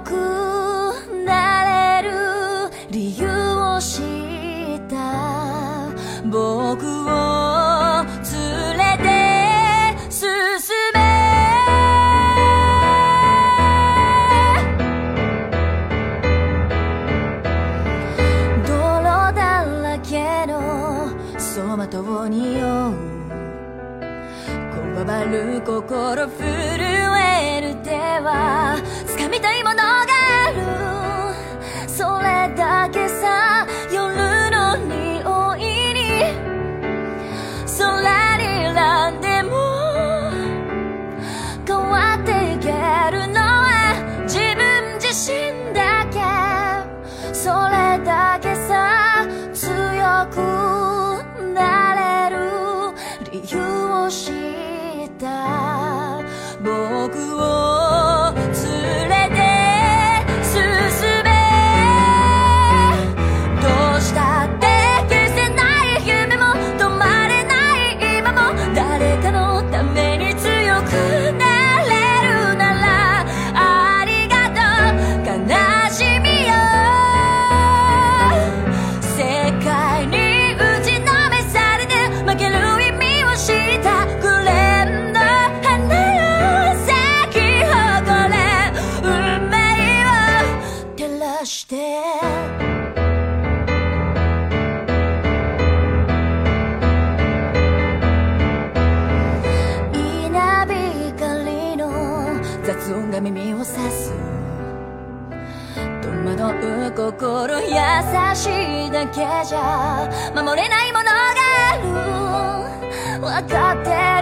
くなれる理由を知った。僕を連れて進め。泥だらけの走馬灯にう。こわばる心震える手は掴みたいもの我心雑音が耳を刺す。戸惑う心優しいだけじゃ守れないものがある。分かってる。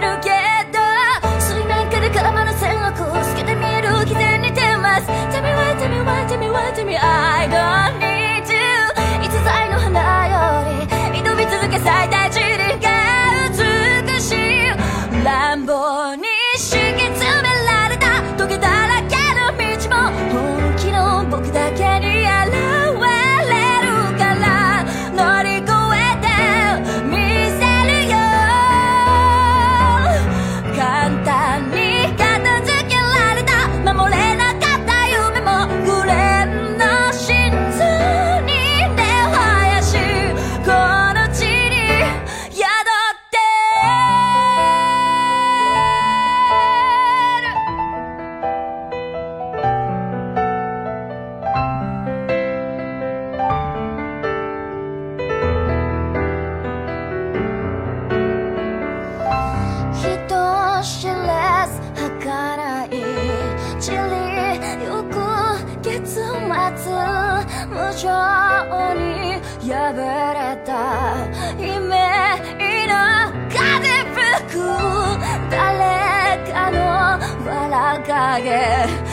人知れず儚らい散りゆく月末無情に破れた夢の風吹く誰かの笑影